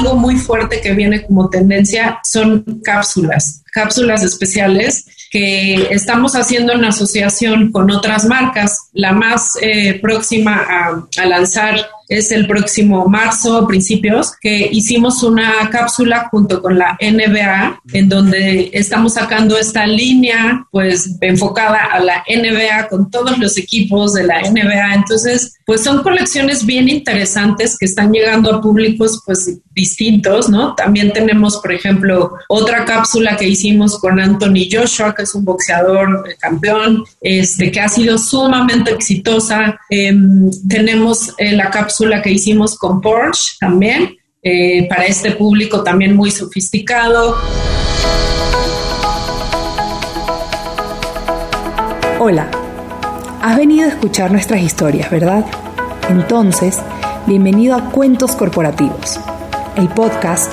algo muy fuerte que viene como tendencia son cápsulas, cápsulas especiales que estamos haciendo en asociación con otras marcas. La más eh, próxima a, a lanzar es el próximo marzo, principios, que hicimos una cápsula junto con la NBA, en donde estamos sacando esta línea, pues enfocada a la NBA con todos los equipos de la NBA. Entonces, pues son colecciones bien interesantes que están llegando a públicos, pues distintos, ¿no? También tenemos, por ejemplo, otra cápsula que hicimos con Anthony Joshua, que es un boxeador eh, campeón, este, que ha sido sumamente exitosa. Em, tenemos eh, la cápsula la que hicimos con Porsche también, eh, para este público también muy sofisticado. Hola, has venido a escuchar nuestras historias, ¿verdad? Entonces, bienvenido a Cuentos Corporativos, el podcast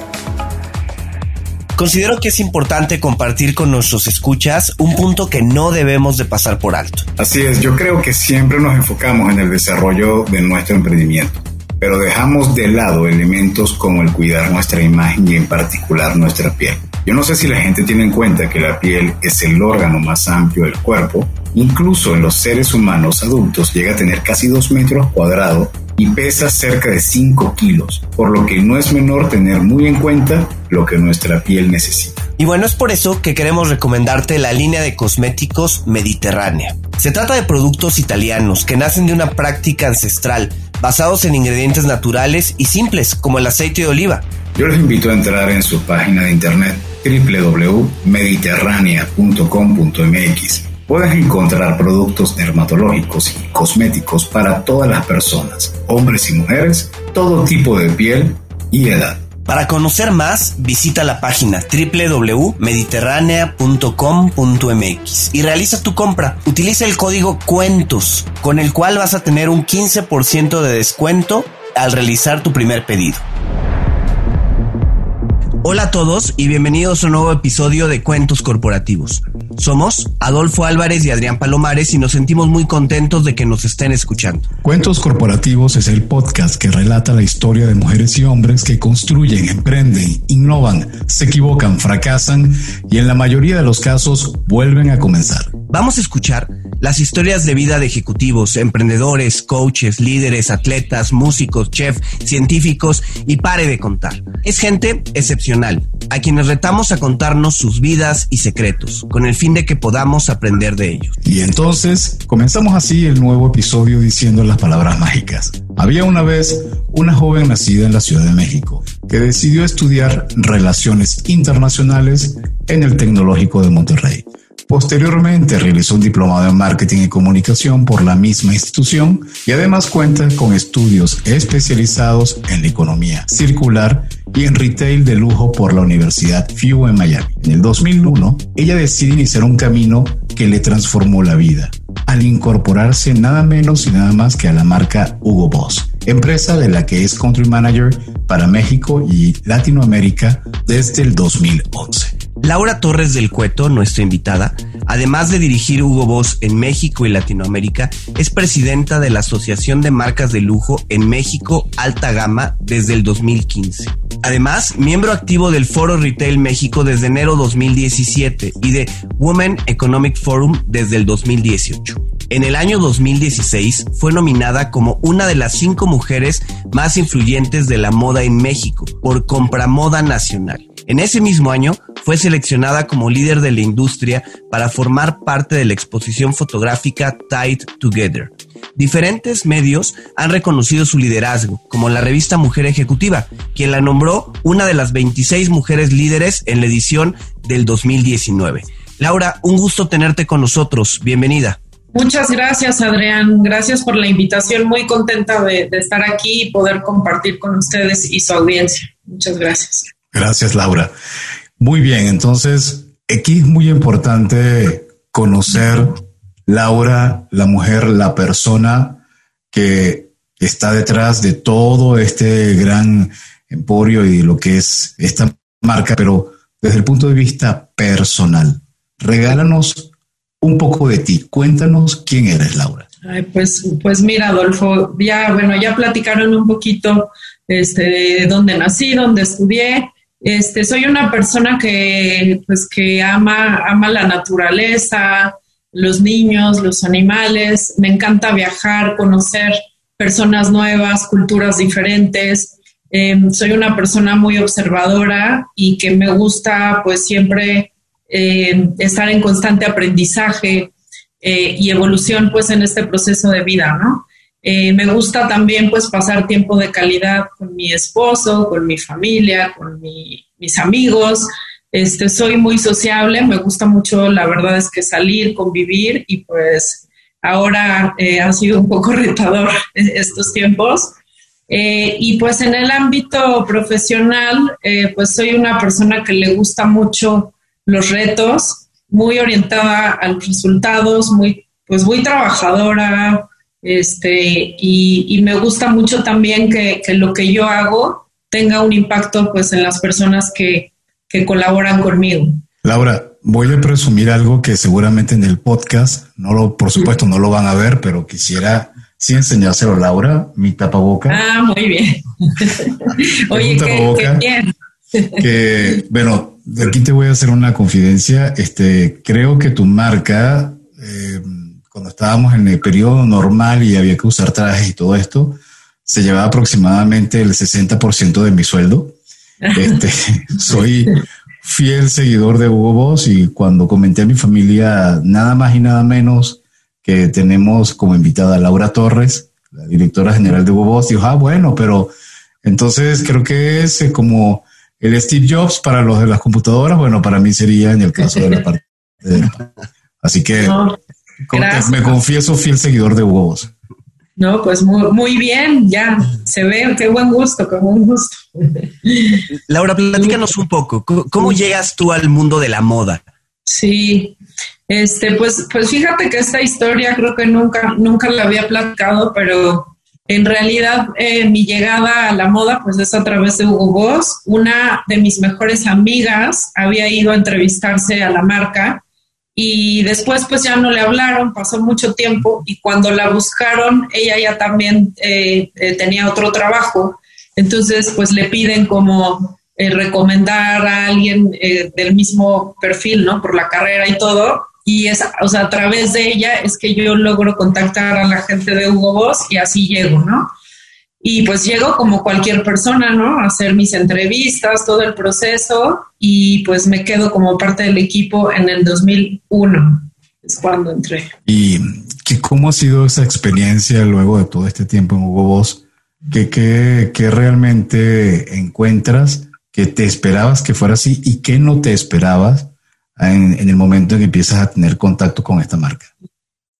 Considero que es importante compartir con nuestros escuchas un punto que no debemos de pasar por alto. Así es, yo creo que siempre nos enfocamos en el desarrollo de nuestro emprendimiento, pero dejamos de lado elementos como el cuidar nuestra imagen y en particular nuestra piel. Yo no sé si la gente tiene en cuenta que la piel es el órgano más amplio del cuerpo, incluso en los seres humanos adultos llega a tener casi 2 metros cuadrados y pesa cerca de 5 kilos, por lo que no es menor tener muy en cuenta lo que nuestra piel necesita. Y bueno, es por eso que queremos recomendarte la línea de cosméticos mediterránea. Se trata de productos italianos que nacen de una práctica ancestral, basados en ingredientes naturales y simples como el aceite de oliva. Yo les invito a entrar en su página de internet www.mediterránea.com.mx puedes encontrar productos dermatológicos y cosméticos para todas las personas, hombres y mujeres, todo tipo de piel y edad. Para conocer más, visita la página www.mediterránea.com.mx y realiza tu compra. Utiliza el código CUENTOS, con el cual vas a tener un 15% de descuento al realizar tu primer pedido. Hola a todos y bienvenidos a un nuevo episodio de Cuentos Corporativos. Somos Adolfo Álvarez y Adrián Palomares y nos sentimos muy contentos de que nos estén escuchando. Cuentos Corporativos es el podcast que relata la historia de mujeres y hombres que construyen, emprenden, innovan, se equivocan, fracasan y en la mayoría de los casos vuelven a comenzar. Vamos a escuchar las historias de vida de ejecutivos, emprendedores, coaches, líderes, atletas, músicos, chefs, científicos y pare de contar. Es gente excepcional, a quienes retamos a contarnos sus vidas y secretos, con el fin de que podamos aprender de ellos. Y entonces comenzamos así el nuevo episodio diciendo las palabras mágicas. Había una vez una joven nacida en la Ciudad de México que decidió estudiar relaciones internacionales en el Tecnológico de Monterrey. Posteriormente realizó un diplomado en marketing y comunicación por la misma institución y además cuenta con estudios especializados en la economía circular y en retail de lujo por la Universidad FIU en Miami. En el 2001, ella decide iniciar un camino que le transformó la vida al incorporarse nada menos y nada más que a la marca Hugo Boss, empresa de la que es country manager para México y Latinoamérica desde el 2011. Laura Torres del Cueto, nuestra invitada, además de dirigir Hugo Boss en México y Latinoamérica, es presidenta de la Asociación de Marcas de Lujo en México Alta Gama desde el 2015. Además, miembro activo del Foro Retail México desde enero 2017 y de Women Economic Forum desde el 2018. En el año 2016 fue nominada como una de las cinco mujeres más influyentes de la moda en México por Compramoda Nacional. En ese mismo año fue seleccionada como líder de la industria para formar parte de la exposición fotográfica Tied Together. Diferentes medios han reconocido su liderazgo, como la revista Mujer Ejecutiva, quien la nombró una de las 26 mujeres líderes en la edición del 2019. Laura, un gusto tenerte con nosotros. Bienvenida. Muchas gracias, Adrián. Gracias por la invitación. Muy contenta de, de estar aquí y poder compartir con ustedes y su audiencia. Muchas gracias. Gracias, Laura. Muy bien, entonces, aquí es muy importante conocer, Laura, la mujer, la persona que está detrás de todo este gran emporio y lo que es esta marca, pero desde el punto de vista personal. Regálanos un poco de ti. Cuéntanos quién eres, Laura. pues, pues mira, Adolfo, ya, bueno, ya platicaron un poquito este, de dónde nací, dónde estudié. Este, soy una persona que, pues, que ama, ama la naturaleza, los niños, los animales. Me encanta viajar, conocer personas nuevas, culturas diferentes. Em, soy una persona muy observadora y que me gusta, pues, siempre em, estar en constante aprendizaje eh, y evolución, pues, en este proceso de vida, ¿no? Eh, me gusta también pues pasar tiempo de calidad con mi esposo, con mi familia, con mis amigos. Este, soy muy sociable, me gusta mucho, la verdad es que salir, convivir y pues ahora eh, ha sido un poco retador estos tiempos. Eh, y pues en el ámbito profesional, pues soy una persona que le gusta mucho los retos, muy orientada a los resultados, muy, pues muy trabajadora, este, y, me gusta mucho también que, lo que yo hago tenga un impacto pues en las personas que, que colaboran conmigo. Laura, voy a presumir algo que seguramente en el podcast, no lo, por supuesto no lo van a ver, pero quisiera sí enseñárselo a Laura, mi tapaboca. Ah, muy bien. Oye, qué, bien. que, bueno, de aquí te voy a hacer una confidencia. Este, creo que tu marca eh, cuando estábamos en el periodo normal y había que usar trajes y todo esto, se llevaba aproximadamente el 60% de mi sueldo. Este, soy fiel seguidor de Hugo Boss y cuando comenté a mi familia nada más y nada menos que tenemos como invitada a Laura Torres, la directora general de Hugo Boss, dijo, ah, bueno, pero entonces creo que es eh, como el Steve Jobs para los de las computadoras, bueno, para mí sería en el caso de la parte de... Así que me confieso fiel seguidor de Hugo No, pues muy, bien, ya se ve, qué buen gusto, qué buen gusto. Laura, platícanos un poco, ¿cómo, llegas tú al mundo de la moda? Sí, este, pues, pues fíjate que esta historia creo que nunca, nunca la había platicado, pero en realidad eh, mi llegada a la moda pues es a través de Hugo Boss. Una de mis mejores amigas había ido a entrevistarse a la marca y después pues ya no le hablaron, pasó mucho tiempo y cuando la buscaron ella ya también eh, eh, tenía otro trabajo, entonces pues le piden como eh, recomendar a alguien del mismo perfil, ¿no? Por la carrera y todo. Y es, o sea, a través de ella es que yo logro contactar a la gente de Hugo Boss y así llego, ¿no? Y pues llego como cualquier persona, ¿no? A hacer mis entrevistas, todo el proceso y pues me quedo como parte del equipo en el 2001, es cuando entré. ¿Y qué, cómo ha sido esa experiencia luego de todo este tiempo en Hugo Boss? ¿Qué, qué, qué realmente encuentras que te esperabas que fuera así y qué no te esperabas en, en el momento en que empiezas a tener contacto con esta marca?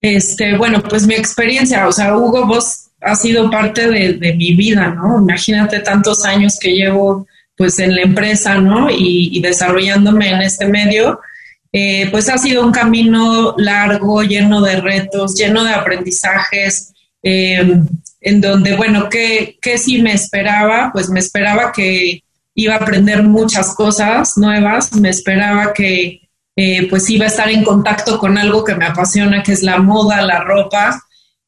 Este, bueno, pues mi experiencia, o sea, Hugo Boss ha sido parte de, mi vida, ¿no? Imagínate tantos años que llevo pues en la empresa, ¿no? Y, desarrollándome en este medio, eh, pues ha sido un camino largo, lleno de retos, lleno de aprendizajes, em, en donde, bueno, ¿qué, ¿qué sí me esperaba? Pues me esperaba que iba a aprender muchas cosas nuevas, me esperaba que eh, pues iba a estar en contacto con algo que me apasiona, que es la moda, la ropa,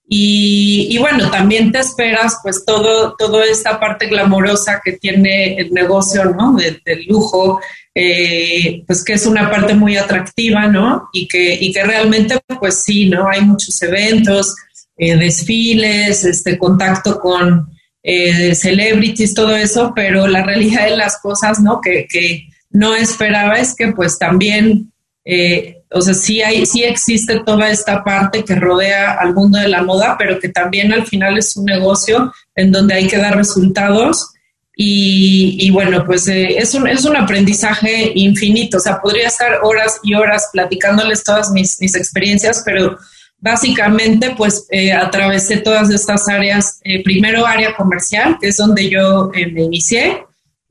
y, bueno, también te esperas pues todo, toda esta parte glamorosa que tiene el negocio, ¿no? Del lujo, eh, pues que es una parte muy atractiva, ¿no? Y que, y que realmente pues sí, ¿no? Hay muchos eventos, eh, desfiles, este contacto con eh, celebrities, todo eso, pero la realidad de las cosas, ¿no? Que, que no esperaba es que pues también eh, o sea, sí, hay, sí existe toda esta parte que rodea al mundo de la moda, pero que también al final es un negocio en donde hay que dar resultados. Y, bueno, pues eh, es, un, es un aprendizaje infinito. O sea, podría estar horas y horas platicándoles todas mis, mis experiencias, pero básicamente pues eh, atravesé todas estas áreas. primero área comercial, que es donde yo me inicié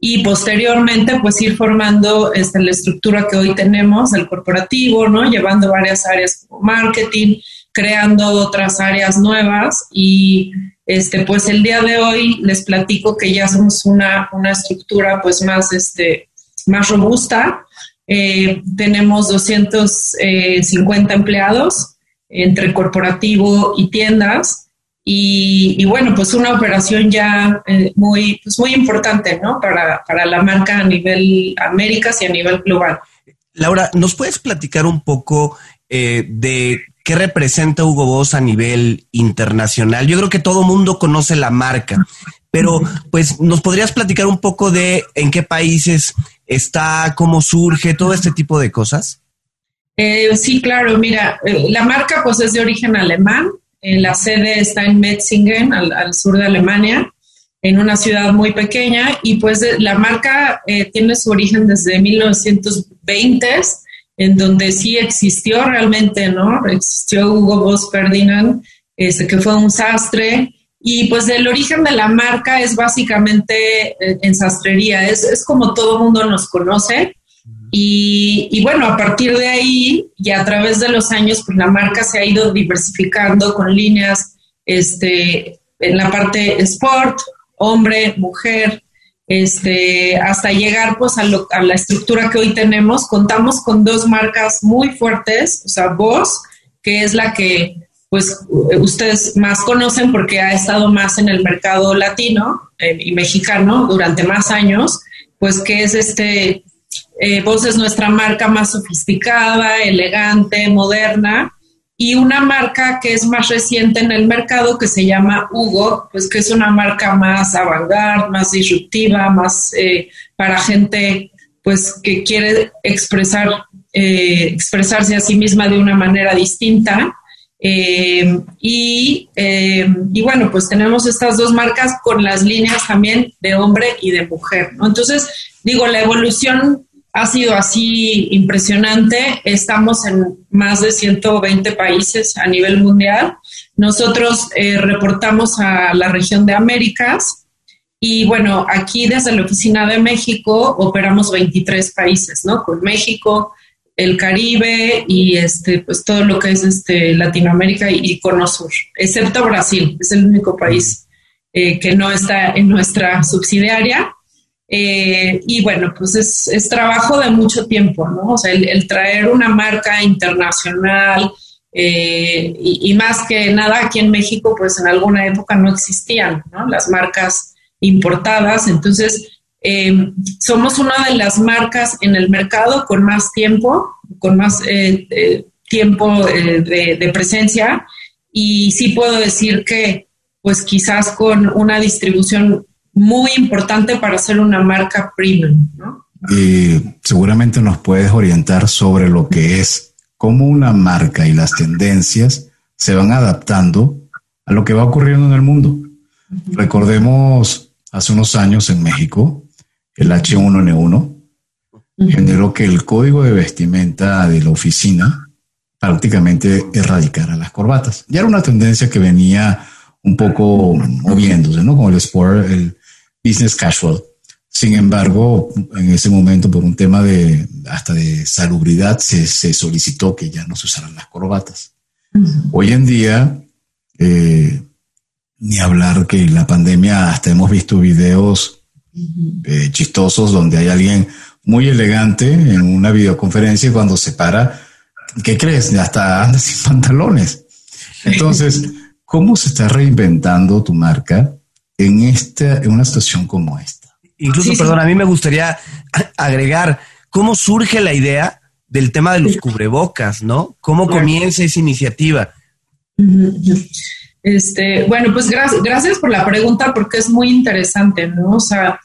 y posteriormente pues ir formando este, la estructura que hoy tenemos, el corporativo, ¿no? Llevando varias áreas como marketing, creando otras áreas nuevas y este, pues el día de hoy les platico que ya somos una, una estructura pues más, este, más robusta. Eh, tenemos 250 empleados entre corporativo y tiendas y, bueno, pues una operación ya eh, muy, pues muy importante, ¿no? Para, para la marca a nivel Américas y a nivel global. Laura, ¿nos puedes platicar un poco eh, de qué representa Hugo Boss a nivel internacional? Yo creo que todo mundo conoce la marca, pero pues nos podrías platicar un poco de en qué países está, cómo surge, todo este tipo de cosas. Eh, sí, claro, mira, la marca pues es de origen alemán, eh, la sede está en Metzingen, al, sur de Alemania, en una ciudad muy pequeña, y pues eh, la marca eh, tiene su origen desde 1920, en donde sí existió realmente, ¿no? Existió Hugo Boss Ferdinand, este, que fue un sastre, y pues el origen de la marca es básicamente en sastrería, es, es como todo mundo nos conoce, y, bueno, a partir de ahí y a través de los años, pues la marca se ha ido diversificando con líneas este, en la parte sport, hombre, mujer, este, hasta llegar pues a, a, la estructura que hoy tenemos. Contamos con dos marcas muy fuertes, o sea, Boss, que es la que pues ustedes más conocen porque ha estado más en el mercado latino eh, y mexicano durante más años, pues que es este eh, es nuestra marca más sofisticada, elegante, moderna. Y una marca que es más reciente en el mercado que se llama Hugo, pues que es una marca más avant más disruptiva, más eh, para gente pues que quiere expresar, eh, expresarse a sí misma de una manera distinta. Eh, y, y, bueno, pues tenemos estas dos marcas con las líneas también de hombre y de mujer. Entonces, digo, la evolución ha sido así impresionante. Estamos en más de 120 países a nivel mundial. Nosotros eh, reportamos a la región de Américas y bueno, aquí desde la oficina de México operamos 23 países, ¿no? Con México, el Caribe y este, pues todo lo que es este, Latinoamérica y, Cono Sur, excepto Brasil, es el único país eh, que no está en nuestra subsidiaria eh, y bueno, pues es, trabajo de mucho tiempo, ¿no? O sea, el, traer una marca internacional eh, y, más que nada aquí en México, pues en alguna época no existían, ¿no? Las marcas importadas. Entonces, em, somos una de las marcas en el mercado con más tiempo, con más eh, tiempo de, de presencia. Y sí puedo decir que, pues quizás con una distribución muy importante para ser una marca premium, ¿no? Y seguramente nos puedes orientar sobre lo que es cómo una marca y las tendencias se van adaptando a lo que va ocurriendo en el mundo. Recordemos hace unos años en México, el H1N1 generó que el código de vestimenta de la oficina prácticamente erradicara las corbatas. Ya era una tendencia que venía un poco moviéndose, ¿no? Como el sport, el, business casual. Sin embargo, en ese momento, por un tema de hasta de salubridad, se, solicitó que ya no se usaran las corbatas. Hoy en día, eh, ni hablar que en la pandemia hasta hemos visto videos eh, chistosos donde hay alguien muy elegante en una videoconferencia y cuando se para, ¿qué crees? Hasta anda sin pantalones. Entonces, ¿cómo se está reinventando tu marca en, esta, en una situación como esta. Incluso, perdón, a mí me gustaría agregar cómo surge la idea del tema de los cubrebocas, ¿no? ¿Cómo comienza esa iniciativa? Este, bueno, pues gracias, gracias por la pregunta porque es muy interesante, ¿no? O sea,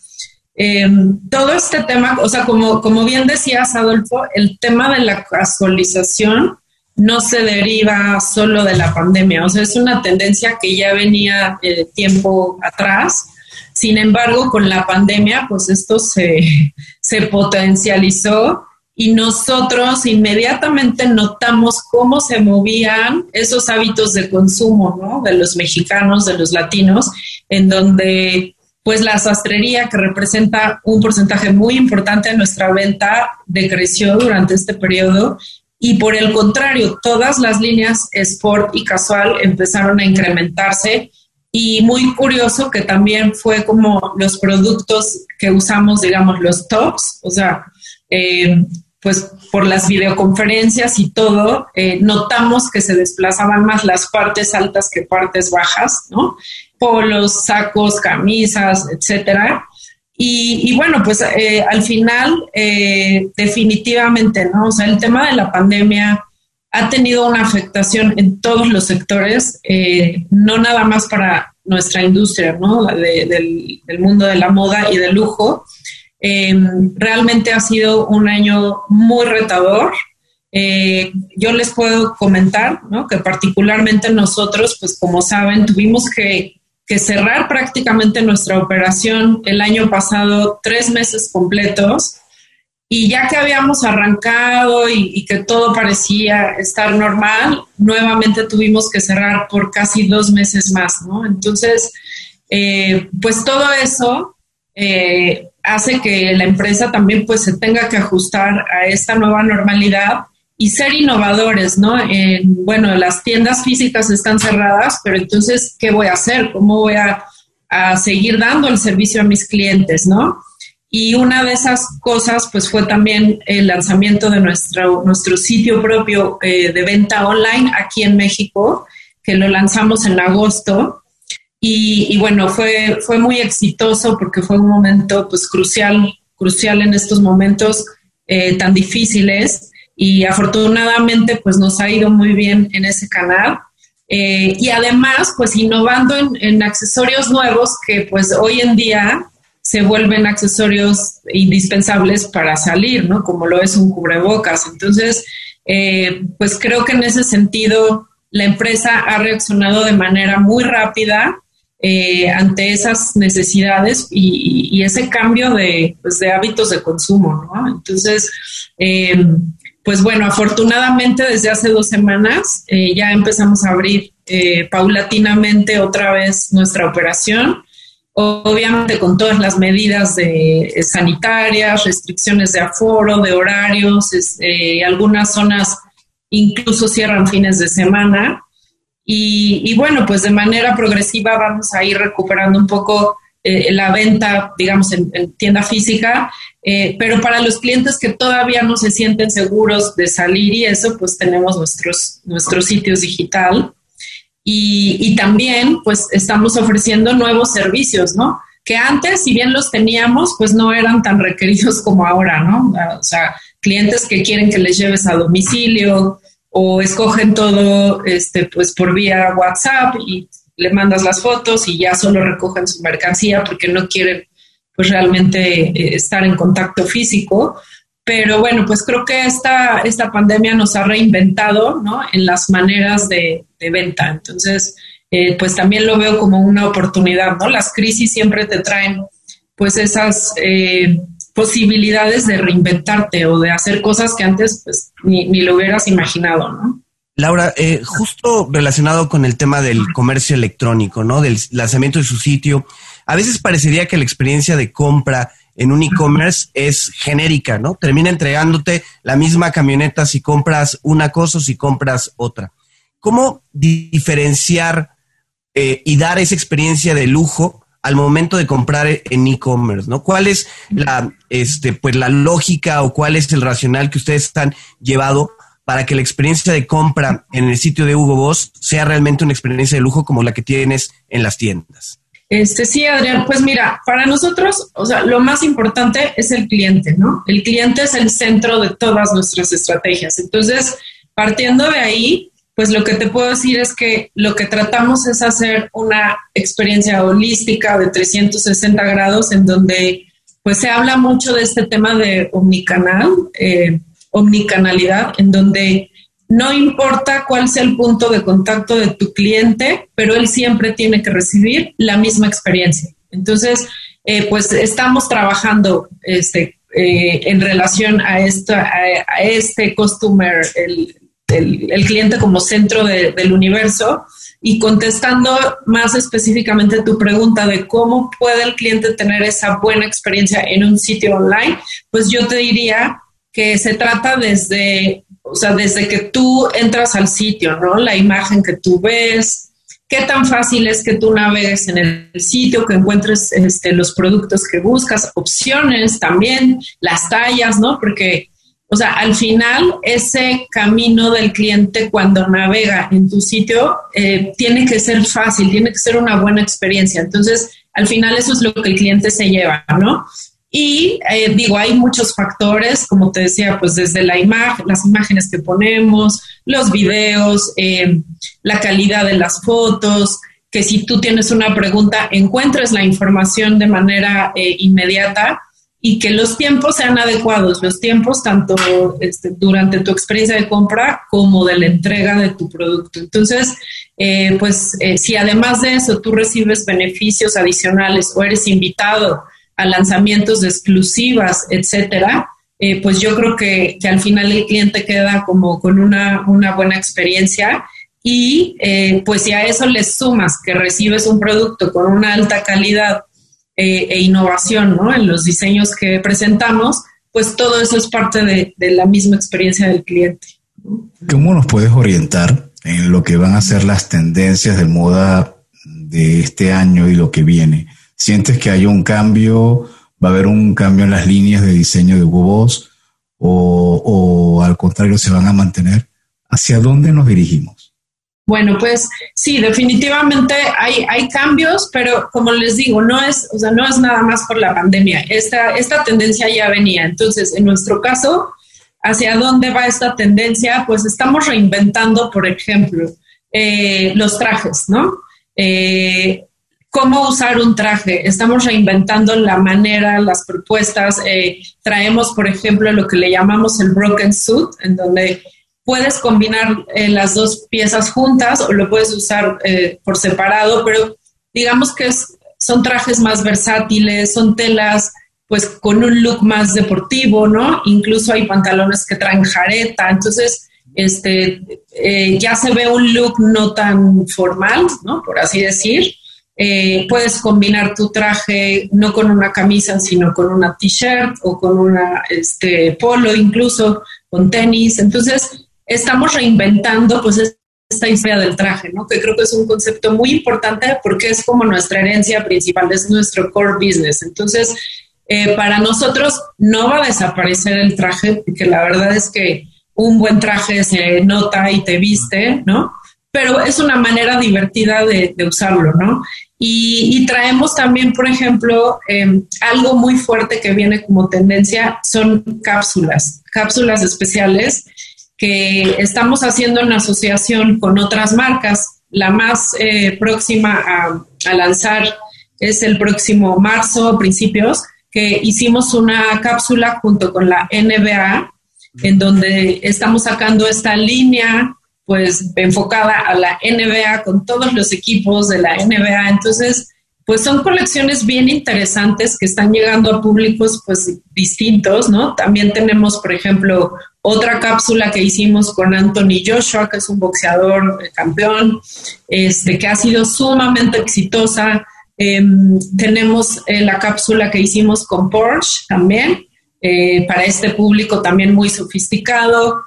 em, todo este tema, o sea, como, como bien decías, Adolfo, el tema de la casualización no se deriva solo de la pandemia, o sea, es una tendencia que ya venía eh, tiempo atrás. Sin embargo, con la pandemia, pues esto se, se potencializó y nosotros inmediatamente notamos cómo se movían esos hábitos de consumo, ¿no? De los mexicanos, de los latinos, en donde pues la sastrería, que representa un porcentaje muy importante de nuestra venta, decreció durante este periodo y por el contrario, todas las líneas sport y casual empezaron a incrementarse y muy curioso que también fue como los productos que usamos, digamos, los tops, o sea, eh, pues por las videoconferencias y todo, eh, notamos que se desplazaban más las partes altas que partes bajas, ¿no? Polos, sacos, camisas, etcétera. Y, bueno, pues eh, al final, eh, definitivamente, ¿no? O sea, el tema de la pandemia ha tenido una afectación en todos los sectores, no nada más para nuestra industria, ¿no? del, del mundo de la moda y del lujo, eh, realmente ha sido un año muy retador. Eh, yo les puedo comentar que particularmente nosotros, pues como saben, tuvimos que, cerrar prácticamente nuestra operación el año pasado tres meses completos y ya que habíamos arrancado y, que todo parecía estar normal, nuevamente tuvimos que cerrar por casi dos meses más, ¿no? Entonces, eh, pues todo eso hace que la empresa también pues se tenga que ajustar a esta nueva normalidad y ser innovadores, ¿no? bueno, las tiendas físicas están cerradas, pero entonces, ¿qué voy a hacer? ¿Cómo voy a, seguir dando el servicio a mis clientes, ¿no? Y una de esas cosas, pues fue también el lanzamiento de nuestro, nuestro sitio propio eh, de venta online aquí en México, que lo lanzamos en agosto. Y, bueno, fue, fue muy exitoso porque fue un momento pues crucial, crucial en estos momentos eh, tan difíciles y afortunadamente pues nos ha ido muy bien en ese canal. Eh, y además pues innovando en, accesorios nuevos que pues hoy en día se vuelven accesorios indispensables para salir, ¿no? Como lo es un cubrebocas. Entonces, eh, pues creo que en ese sentido la empresa ha reaccionado de manera muy rápida eh, ante esas necesidades y, ese cambio pues, de, hábitos de consumo, ¿no? Entonces, eh, pues bueno, afortunadamente desde hace dos semanas eh, ya empezamos a abrir paulatinamente otra vez nuestra operación, obviamente con todas las medidas de, sanitarias, restricciones de aforo, de horarios, algunas zonas incluso cierran fines de semana. Y, bueno, pues de manera progresiva vamos a ir recuperando un poco eh, la venta, digamos, en, tienda física, eh, pero para los clientes que todavía no se sienten seguros de salir y eso, pues tenemos nuestros, nuestros sitios digital. Y, y también, pues estamos ofreciendo nuevos servicios, ¿no? Que antes, si bien los teníamos, pues no eran tan requeridos como ahora, ¿no? O sea, clientes que quieren que les lleves a domicilio, o escogen todo este, pues por vía WhatsApp y le mandas las fotos y ya solo recogen su mercancía porque no quieren pues realmente eh, estar en contacto físico. Pero bueno, pues creo que esta, esta pandemia nos ha reinventado ¿no? en las maneras de, venta. Entonces, eh, pues también lo veo como una oportunidad, ¿no? Las crisis siempre te traen pues esas eh, posibilidades de reinventarte o de hacer cosas que antes pues, ni, lo hubieras imaginado, ¿no? Laura, eh, justo relacionado con el tema del comercio electrónico, ¿no? Del lanzamiento de su sitio, a veces parecería que la experiencia de compra en un e-commerce es genérica, ¿no? Termina entregándote la misma camioneta si compras una cosa o si compras otra. ¿Cómo diferenciar eh, y dar esa experiencia de lujo al momento de comprar en e-commerce, ¿no? ¿Cuál es la, este, pues la lógica o cuál es el racional que ustedes están llevado para que la experiencia de compra en el sitio de Hugo Boss sea realmente una experiencia de lujo como la que tienes en las tiendas? Este, sí, Adrián, pues mira, para nosotros, o sea, lo más importante es el cliente, ¿no? El cliente es el centro de todas nuestras estrategias. Entonces, partiendo de ahí, pues lo que te puedo decir es que lo que tratamos es hacer una experiencia holística de 360 grados en donde pues se habla mucho de este tema de omnicanal, eh, omnicanalidad, en donde no importa cuál sea el punto de contacto de tu cliente, pero él siempre tiene que recibir la misma experiencia. Entonces, eh, pues estamos trabajando este, eh, en relación a, esto, a, a este customer, el, el, cliente como centro del universo. Y contestando más específicamente tu pregunta de cómo puede el cliente tener esa buena experiencia en un sitio online, pues yo te diría que se trata desde, o sea, desde que tú entras al sitio, ¿no? La imagen que tú ves, qué tan fácil es que tú navegues en el sitio, que encuentres este, los productos que buscas, opciones también, las tallas, ¿no? Porque o sea, al final, ese camino del cliente cuando navega en tu sitio eh, tiene que ser fácil, tiene que ser una buena experiencia. Entonces, al final eso es lo que el cliente se lleva, ¿no? Y eh, digo, hay muchos factores, como te decía, pues desde la imagen, las imágenes que ponemos, los videos, eh, la calidad de las fotos, que si tú tienes una pregunta, encuentres la información de manera inmediata y que los tiempos sean adecuados, los tiempos tanto este, durante tu experiencia de compra como de la entrega de tu producto. Entonces, eh, pues eh, si además de eso tú recibes beneficios adicionales o eres invitado a lanzamientos de exclusivas, etcétera, eh, pues yo creo que, que, al final el cliente queda como con una, una buena experiencia y pues si a eso le sumas que recibes un producto con una alta calidad eh, e innovación ¿no? en los diseños que presentamos, pues todo eso es parte de, la misma experiencia del cliente. ¿Cómo nos puedes orientar en lo que van a ser las tendencias de moda de este año y lo que viene? ¿Sientes que hay un cambio? ¿Va a haber un cambio en las líneas de diseño de Hugo O, o al contrario, se van a mantener? ¿Hacia dónde nos dirigimos? Bueno, pues sí, definitivamente hay, hay cambios, pero como les digo, no es, o sea, no es nada más por la pandemia. Esta, esta tendencia ya venía. Entonces, en nuestro caso, ¿hacia dónde va esta tendencia? Pues estamos reinventando, por ejemplo, eh, los trajes, ¿no? Eh, cómo usar un traje. Estamos reinventando la manera, las propuestas. Eh, traemos, por ejemplo, lo que le llamamos el broken suit, en donde puedes combinar eh, las dos piezas juntas o lo puedes usar eh, por separado, pero digamos que son trajes más versátiles, son telas pues con un look más deportivo, ¿no? Incluso hay pantalones que traen jareta, entonces este, ya se ve un look no tan formal, ¿no? Por así decir. Puedes combinar tu traje no con una camisa, sino con una t-shirt o con una este, polo, incluso con tenis. Entonces, estamos reinventando pues esta historia del traje, ¿no? Que creo que es un concepto muy importante porque es como nuestra herencia principal, es nuestro core business. Entonces, eh, para nosotros no va a desaparecer el traje, porque la verdad es que un buen traje se nota y te viste, ¿no? Pero es una manera divertida de, usarlo, ¿no? Y, traemos también, por ejemplo, em, algo muy fuerte que viene como tendencia, son cápsulas, cápsulas especiales que estamos haciendo en asociación con otras marcas. La más eh, próxima a, lanzar es el próximo marzo, principios, que hicimos una cápsula junto con la NBA, en donde estamos sacando esta línea pues enfocada a la NBA con todos los equipos de la NBA. Entonces, pues son colecciones bien interesantes que están llegando a públicos pues distintos, ¿no? También tenemos, por ejemplo, otra cápsula que hicimos con Anthony Joshua, que es un boxeador eh, campeón, este, que ha sido sumamente exitosa. Em, tenemos eh, la cápsula que hicimos con Porsche también, eh, para este público también muy sofisticado.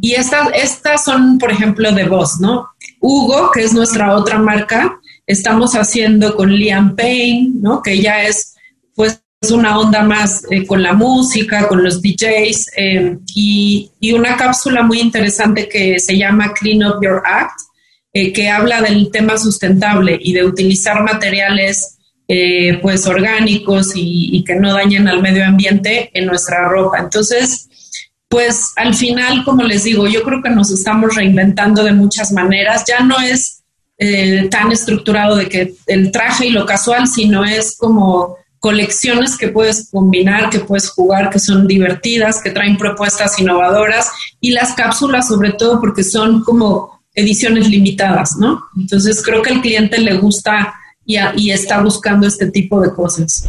Em, y estas, estas son, por ejemplo, de voz, ¿no? Hugo, que es nuestra otra marca, estamos haciendo con Liam Payne, ¿no? Que ya es, pues, una onda más eh, con la música, con los DJs, eh, y, una cápsula muy interesante que se llama Clean Up Your Act, eh, que habla del tema sustentable y de utilizar materiales pues orgánicos y, y que no dañen al medio ambiente en nuestra ropa. Entonces, pues al final, como les digo, yo creo que nos estamos reinventando de muchas maneras. Ya no es eh, tan estructurado de que el traje y lo casual, sino es como colecciones que puedes combinar, que puedes jugar, que son divertidas, que traen propuestas innovadoras y las cápsulas sobre todo porque son como ediciones limitadas, ¿no? Entonces creo que al cliente le gusta y, y está buscando este tipo de cosas.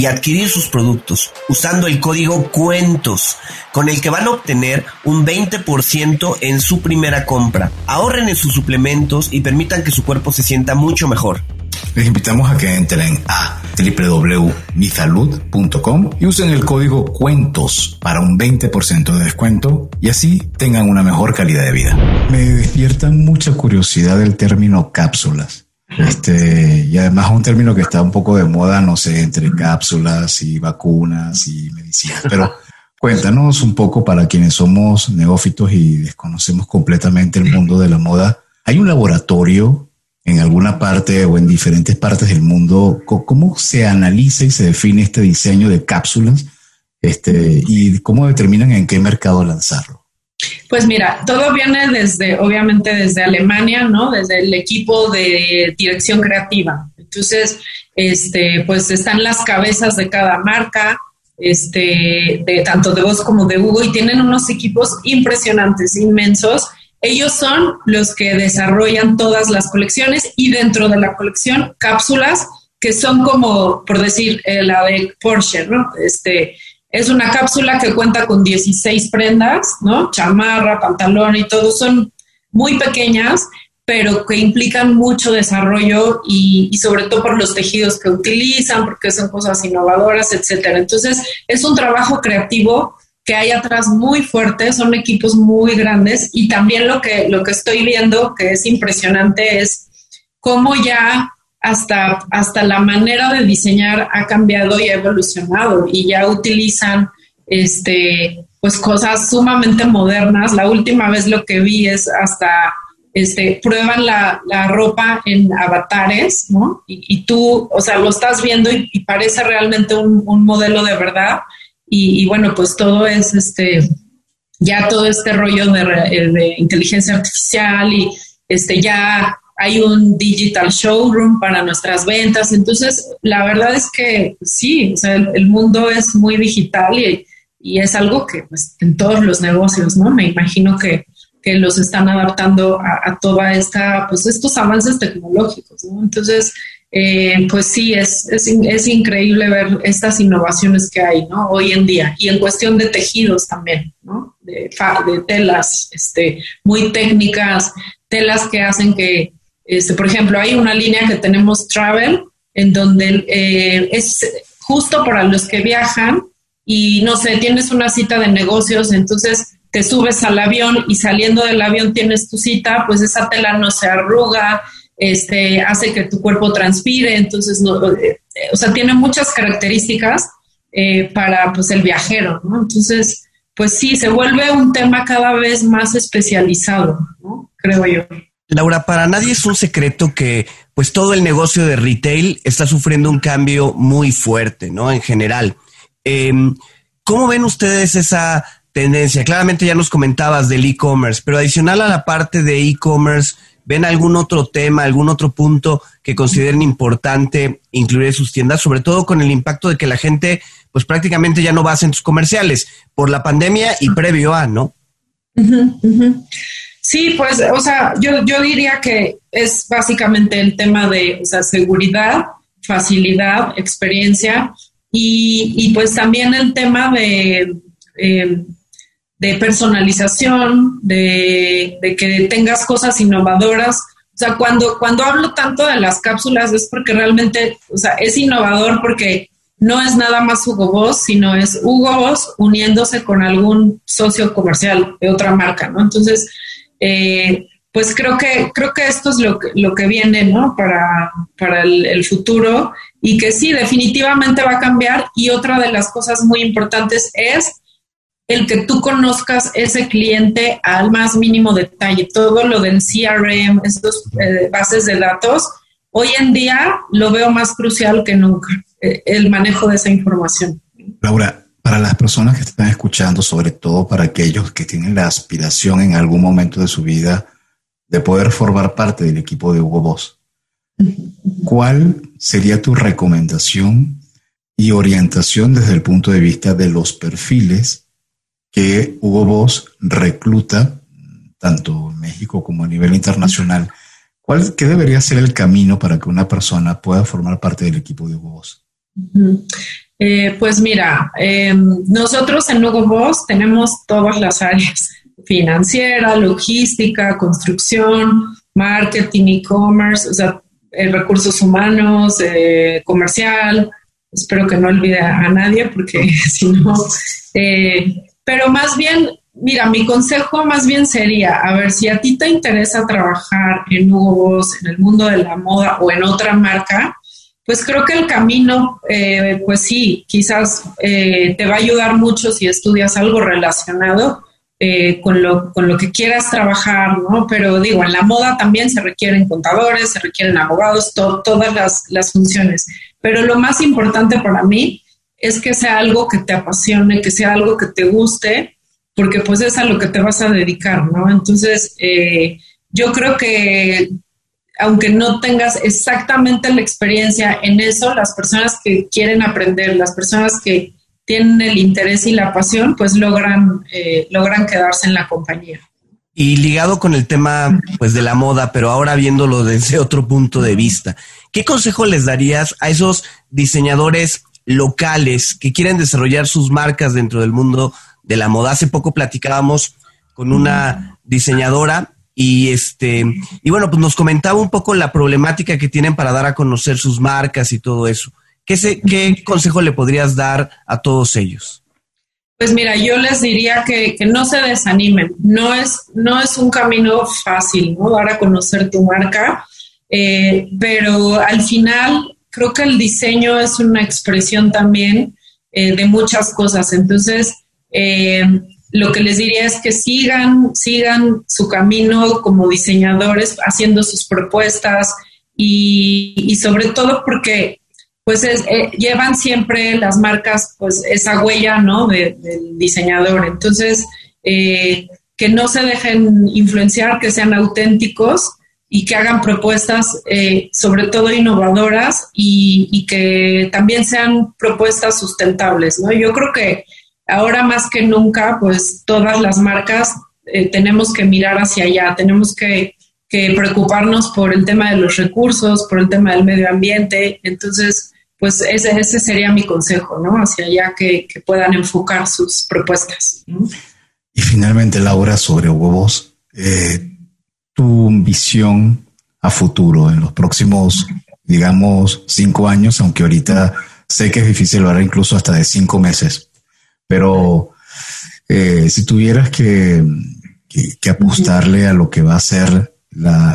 y adquirir sus productos usando el código cuentos con el que van a obtener un 20% en su primera compra. Ahorren en sus suplementos y permitan que su cuerpo se sienta mucho mejor. Les invitamos a que entren a www.misalud.com y usen el código cuentos para un 20% de descuento y así tengan una mejor calidad de vida. Me despierta mucha curiosidad el término cápsulas. Este, y además un término que está un poco de moda, no sé, entre cápsulas y vacunas y medicinas. Pero cuéntanos un poco para quienes somos neófitos y desconocemos completamente el mundo de la moda. ¿Hay un laboratorio en alguna parte o en diferentes partes del mundo? ¿Cómo se analiza y se define este diseño de cápsulas? Este, y cómo determinan en qué mercado lanzarlo. Pues mira, todo viene desde, obviamente, desde Alemania, ¿no? Desde el equipo de dirección creativa. Entonces, este, pues están las cabezas de cada marca, este, de tanto de vos como de Hugo, y tienen unos equipos impresionantes, inmensos. Ellos son los que desarrollan todas las colecciones y dentro de la colección cápsulas que son como, por decir, eh, la de Porsche, ¿no? Este, es una cápsula que cuenta con 16 prendas, ¿no? Chamarra, pantalón y todo. Son muy pequeñas, pero que implican mucho desarrollo y, sobre todo por los tejidos que utilizan, porque son cosas innovadoras, etcétera. Entonces, es un trabajo creativo que hay atrás muy fuerte, son equipos muy grandes y también lo que, lo que estoy viendo que es impresionante es cómo ya hasta, hasta la manera de diseñar ha cambiado y ha evolucionado y ya utilizan este, pues cosas sumamente modernas. La última vez lo que vi es hasta este, prueban la, ropa en avatares, ¿no? Y, tú, o sea, lo estás viendo y, parece realmente un, modelo de verdad. Y, bueno, pues todo es este, ya todo este rollo de, de inteligencia artificial y este, ya hay un digital showroom para nuestras ventas. Entonces, la verdad es que sí, o sea, el, mundo es muy digital y, es algo que pues, en todos los negocios, ¿no? Me imagino que, los están adaptando a, toda esta, pues estos avances tecnológicos, ¿no? Entonces, eh, pues sí, es, es, increíble ver estas innovaciones que hay, ¿no? Hoy en día. Y en cuestión de tejidos también, ¿no? De, de telas, este, muy técnicas, telas que hacen que, este, por ejemplo, hay una línea que tenemos Travel, en donde eh, es justo para los que viajan y no sé, tienes una cita de negocios, entonces te subes al avión y saliendo del avión tienes tu cita, pues esa tela no se arruga, este, hace que tu cuerpo transpire, entonces, no, eh, o sea, tiene muchas características eh, para pues el viajero, ¿no? Entonces, pues sí, se vuelve un tema cada vez más especializado, ¿no? Creo yo. Laura, para nadie es un secreto que pues todo el negocio de retail está sufriendo un cambio muy fuerte, ¿no? En general. Em, ¿Cómo ven ustedes esa tendencia? Claramente ya nos comentabas del e-commerce, pero adicional a la parte de e-commerce, ¿ven algún otro tema, algún otro punto que consideren importante incluir en sus tiendas, sobre todo con el impacto de que la gente pues prácticamente ya no va a centros comerciales por la pandemia y previo a, ¿no? Sí, pues, o sea, yo, yo diría que es básicamente el tema de seguridad, facilidad, experiencia y, pues también el tema de, eh, de personalización, de, de, que tengas cosas innovadoras. O sea, cuando, cuando hablo tanto de las cápsulas es porque realmente, o sea, es innovador porque no es nada más Hugo Boss, sino es Hugo Boss uniéndose con algún socio comercial de otra marca, ¿no? Entonces, eh, pues creo que, creo que esto es lo que, lo que viene, ¿no? Para, para el, futuro y que sí, definitivamente va a cambiar. Y otra de las cosas muy importantes es el que tú conozcas ese cliente al más mínimo detalle. Todo lo del CRM, esas eh, bases de datos, hoy en día lo veo más crucial que nunca. Eh, el manejo de esa información. Laura, para las personas que están escuchando, sobre todo para aquellos que tienen la aspiración en algún momento de su vida de poder formar parte del equipo de Hugo Boss, ¿cuál sería tu recomendación y orientación desde el punto de vista de los perfiles que Hugo Boss recluta, tanto en México como a nivel internacional? ¿Cuál, ¿Qué debería ser el camino para que una persona pueda formar parte del equipo de Hugo Boss? Eh, pues mira, em, nosotros en Hugo Boss tenemos todas las áreas, financiera, logística, construcción, marketing, e-commerce, o sea, eh, recursos humanos, eh, comercial, espero que no olvide a nadie porque si no, pero más bien, mira, mi consejo más bien sería, a ver, si a ti te interesa trabajar en Hugo Boss, en el mundo de la moda o en otra marca, pues creo que el camino, eh, pues sí, quizás eh, te va a ayudar mucho si estudias algo relacionado eh, con, lo, con lo que quieras trabajar, ¿no? Pero digo, en la moda también se requieren contadores, se requieren abogados, todas las, las funciones. Pero lo más importante para mí es que sea algo que te apasione, que sea algo que te guste, porque pues es a lo que te vas a dedicar, ¿no? Entonces, yo creo que aunque no tengas exactamente la experiencia en eso, las personas que quieren aprender, las personas que tienen el interés y la pasión, pues logran, eh, logran quedarse en la compañía. Y ligado con el tema pues de la moda, pero ahora viéndolo desde otro punto de vista, ¿qué consejo les darías a esos diseñadores locales que quieren desarrollar sus marcas dentro del mundo de la moda? Hace poco platicábamos con una diseñadora y este, y bueno, pues nos comentaba un poco la problemática que tienen para dar a conocer sus marcas y todo eso. ¿Qué, qué consejo le podrías dar a todos ellos? Pues mira, yo les diría que, no se desanimen. No es, no es un camino fácil, ¿no? Dar a conocer tu marca, eh, pero al final creo que el diseño es una expresión también eh, de muchas cosas. Entonces, eh, lo que les diría es que sigan, sigan su camino como diseñadores, haciendo sus propuestas y, sobre todo porque pues eh, llevan siempre las marcas pues esa huella ¿no? del diseñador. Entonces, eh, que no se dejen influenciar, que sean auténticos y que hagan propuestas eh, sobre todo innovadoras y, y, que también sean propuestas sustentables. ¿no? Yo creo que ahora más que nunca, pues todas las marcas eh, tenemos que mirar hacia allá, tenemos que, preocuparnos por el tema de los recursos, por el tema del medio ambiente. Entonces, pues ese, ese sería mi consejo, ¿no? Hacia allá que, puedan enfocar sus propuestas. Y finalmente, Laura, sobre huevos, eh, tu visión a futuro en los próximos, digamos, cinco años, aunque ahorita sé que es difícil hablar incluso hasta de cinco meses. Pero eh, si tuvieras que, apostarle a lo que va a ser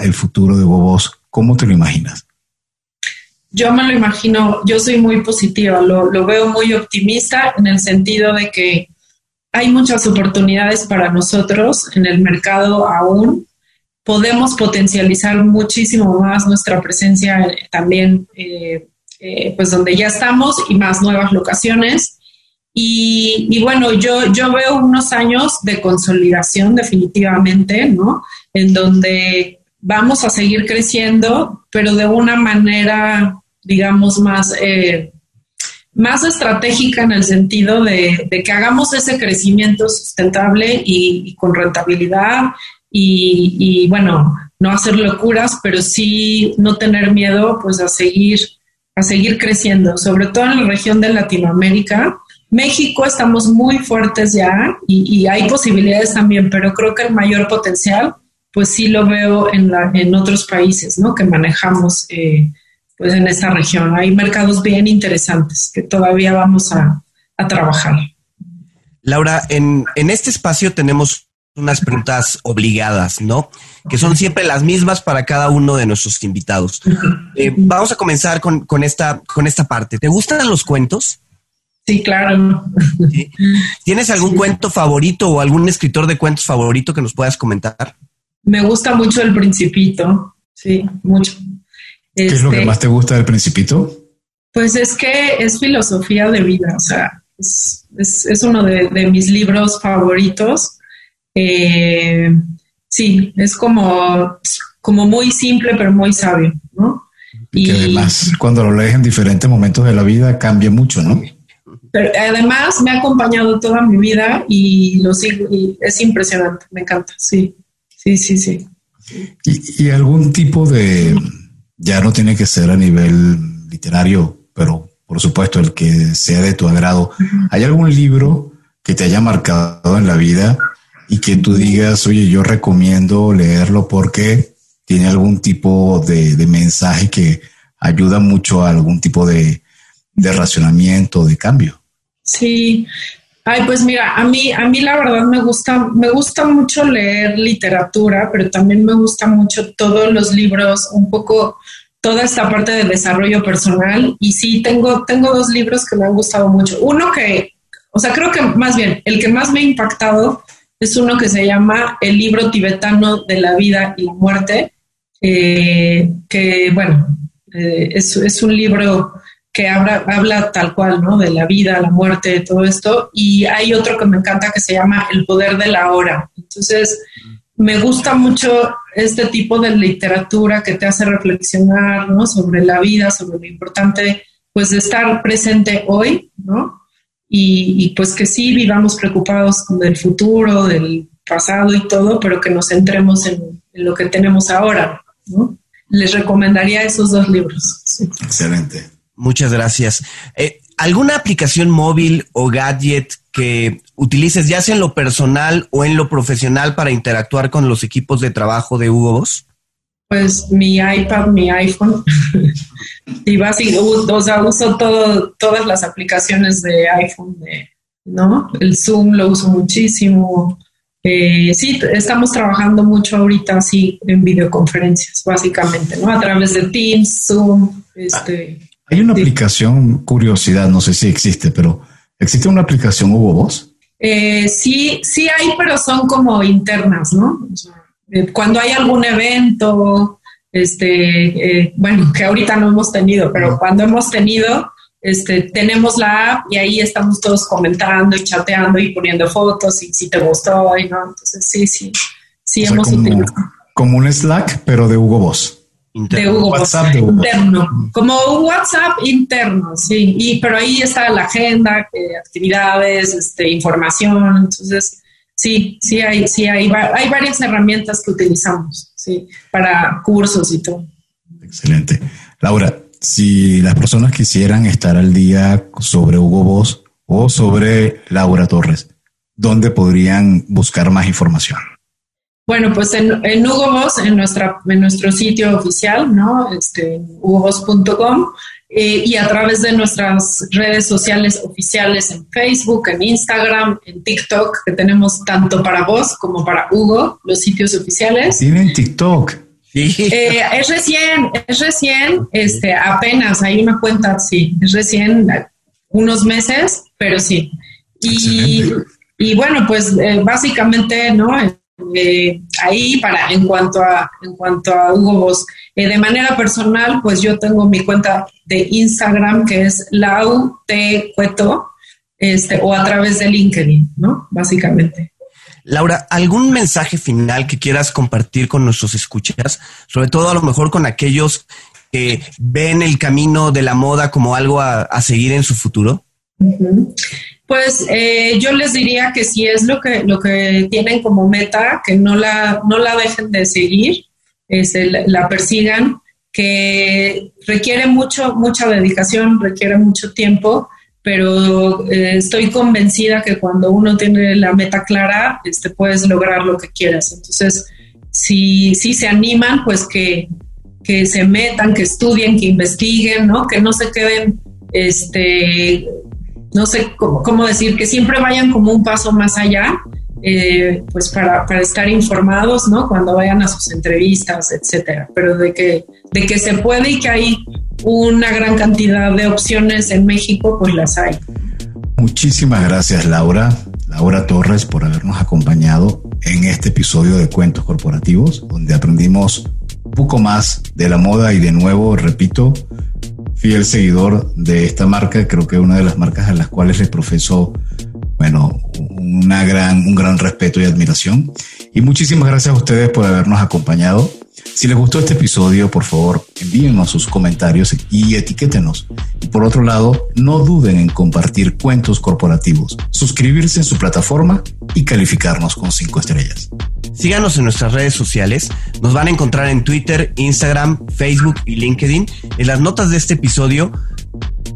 el futuro de Bobos, ¿cómo te lo imaginas? Yo me lo imagino, yo soy muy positiva, lo, lo veo muy optimista en el sentido de que hay muchas oportunidades para nosotros en el mercado aún. Podemos potencializar muchísimo más nuestra presencia también, eh, eh, pues donde ya estamos y más nuevas locaciones. Y, bueno, yo, yo veo unos años de consolidación definitivamente, ¿no? En donde vamos a seguir creciendo, pero de una manera, digamos, más, eh, más estratégica en el sentido de, que hagamos ese crecimiento sustentable y, con rentabilidad y, y, bueno, no hacer locuras, pero sí no tener miedo pues a seguir, a seguir creciendo, sobre todo en la región de Latinoamérica México estamos muy fuertes ya y, hay posibilidades también, pero creo que el mayor potencial, pues sí lo veo en, la, en otros países, ¿no? Que manejamos, eh, pues en esta región. Hay mercados bien interesantes que todavía vamos a, a trabajar. Laura, en, en este espacio tenemos unas preguntas obligadas, ¿no? Que son siempre las mismas para cada uno de nuestros invitados. Eh, vamos a comenzar con, con, esta, con esta parte. ¿Te gustan los cuentos? Sí, claro. ¿Tienes algún cuento favorito o algún escritor de cuentos favorito que nos puedas comentar? Me gusta mucho El Principito, sí, mucho. ¿Qué es lo que este, más te gusta del Principito? Pues es que es filosofía de vida, o sea, es, es, uno de, de, mis libros favoritos eh, sí, es como, como muy simple, pero muy sabio, ¿no? Y, que además, cuando lo lees en diferentes momentos de la vida, cambia mucho, ¿no? Pero además me ha acompañado toda mi vida y lo sigo, y es impresionante, me encanta, sí, sí, sí, sí. Y, algún tipo de, ya no tiene que ser a nivel literario, pero por supuesto el que sea de tu agrado, ¿hay algún libro que te haya marcado en la vida y que tú digas, oye, yo recomiendo leerlo porque tiene algún tipo de, mensaje que ayuda mucho a algún tipo de, de racionamiento, de cambio. Sí, Ay, pues mira, a mí, a mí la verdad me gusta, me gusta mucho leer literatura, pero también me gusta mucho todos los libros, un poco toda esta parte de desarrollo personal. Y sí, tengo, tengo dos libros que me han gustado mucho. Uno que, o sea, creo que más bien, el que más me ha impactado es uno que se llama El libro tibetano de la vida y la muerte, eh, que bueno, eh, es, un libro que habla, tal cual, ¿no? De la vida, la muerte, todo esto. Y hay otro que me encanta que se llama El poder de la hora. Entonces, me gusta mucho este tipo de literatura que te hace reflexionar, ¿no? Sobre la vida, sobre lo importante, pues, de estar presente hoy, ¿no? y, pues que sí vivamos preocupados del futuro, del pasado y todo, pero que nos centremos en, lo que tenemos ahora. Les recomendaría esos dos libros. Excelente. Muchas gracias. Eh, ¿Alguna aplicación móvil o gadget que utilices ya sea en lo personal o en lo profesional para interactuar con los equipos de trabajo de Hugo Boss? Pues mi iPad, mi iPhone. y básicamente, o sea, uso todo, todas las aplicaciones de iPhone, ¿no? El Zoom lo uso muchísimo. Eh, sí, estamos trabajando mucho ahorita así en videoconferencias, básicamente, ¿no? A través de Teams, Zoom, este. Hay una aplicación, curiosidad, no sé si existe, pero ¿existe una aplicación Hugo Voz? Eh, sí, sí hay, pero son como internas, ¿no? Eh, cuando hay algún evento, este, eh, bueno, que ahorita no hemos tenido, pero cuando hemos tenido, este, tenemos la app y ahí estamos todos comentando y chateando y poniendo fotos y si te gustó y no. Entonces, sí, sí, sí hemos como, utilizado. Como un Slack, pero de Hugo Boss. De Hugo WhatsApp de Hugo. interno, como un WhatsApp interno, sí, y pero ahí está la agenda, actividades, este, información, entonces sí, sí hay, sí hay, hay varias herramientas que utilizamos, sí, para cursos y todo. Excelente. Laura, si las personas quisieran estar al día sobre Hugo Boss o sobre Laura Torres, ¿dónde podrían buscar más información? Bueno, pues en, en Hugo Boss, en, nuestra, en nuestro sitio oficial, ¿no? Este, hugoboss.com eh, y a través de nuestras redes sociales oficiales en Facebook, en Instagram, en TikTok, que tenemos tanto para vos como para Hugo, los sitios oficiales. Tienen TikTok. Eh, es recién, es recién, este, apenas hay una cuenta, sí, es recién unos meses, pero sí. Y, y bueno, pues eh, básicamente, ¿no? Eh, ahí para en cuanto a en cuanto a Hugo Boss. Eh, de manera personal, pues yo tengo mi cuenta de Instagram que es Lau T Cueto, este, o a través de LinkedIn, ¿no? Básicamente. Laura, ¿algún mensaje final que quieras compartir con nuestros escuchas? Sobre todo a lo mejor con aquellos que ven el camino de la moda como algo a, seguir en su futuro. Pues eh, yo les diría que si es lo que, lo que tienen como meta, que no la, no la dejen de seguir, la persigan, que requiere mucho, mucha dedicación, requiere mucho tiempo, pero eh, estoy convencida que cuando uno tiene la meta clara, este, puedes lograr lo que quieras. Entonces, si, si se animan, pues que, que se metan, que estudien, que investiguen, ¿no? Que no se queden, este, no sé cómo, decir, que siempre vayan como un paso más allá, eh, pues para, para, estar informados, ¿no? Cuando vayan a sus entrevistas, etcétera. Pero de que, de que se puede y que hay una gran cantidad de opciones en México, pues las hay. Muchísimas gracias, Laura. Laura Torres, por habernos acompañado en este episodio de Cuentos Corporativos, donde aprendimos un poco más de la moda y de nuevo, repito, fiel seguidor de esta marca, creo que es una de las marcas a las cuales le profeso, bueno, una gran, un gran respeto y admiración. Y muchísimas gracias a ustedes por habernos acompañado. Si les gustó este episodio, por favor, envíennos sus comentarios y etiquétenos. Y por otro lado, no duden en compartir cuentos corporativos, suscribirse en su plataforma y calificarnos con cinco estrellas. Síganos en nuestras redes sociales. Nos van a encontrar en Twitter, Instagram, Facebook y LinkedIn. En las notas de este episodio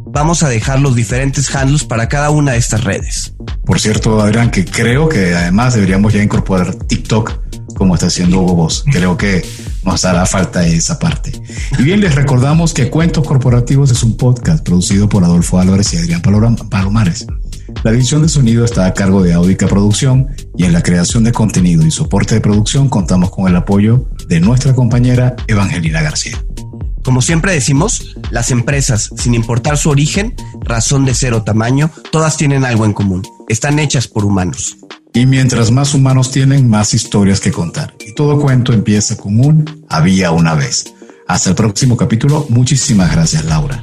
vamos a dejar los diferentes handles para cada una de estas redes. Por cierto, Adrián, que creo que además deberíamos ya incorporar TikTok como está haciendo Hugo Boss. Creo que nos hará falta esa parte. Y bien, les recordamos que Cuentos Corporativos es un podcast producido por Adolfo Álvarez y Adrián Palomares. La edición de sonido está a cargo de Audica Producción y en la creación de contenido y soporte de producción contamos con el apoyo de nuestra compañera Evangelina García. Como siempre decimos, las empresas, sin importar su origen, razón de ser o tamaño, todas tienen algo en común. Están hechas por humanos. Y mientras más humanos tienen, más historias que contar. Y todo cuento empieza con un había una vez. Hasta el próximo capítulo. Muchísimas gracias, Laura.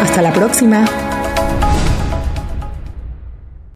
Hasta la próxima.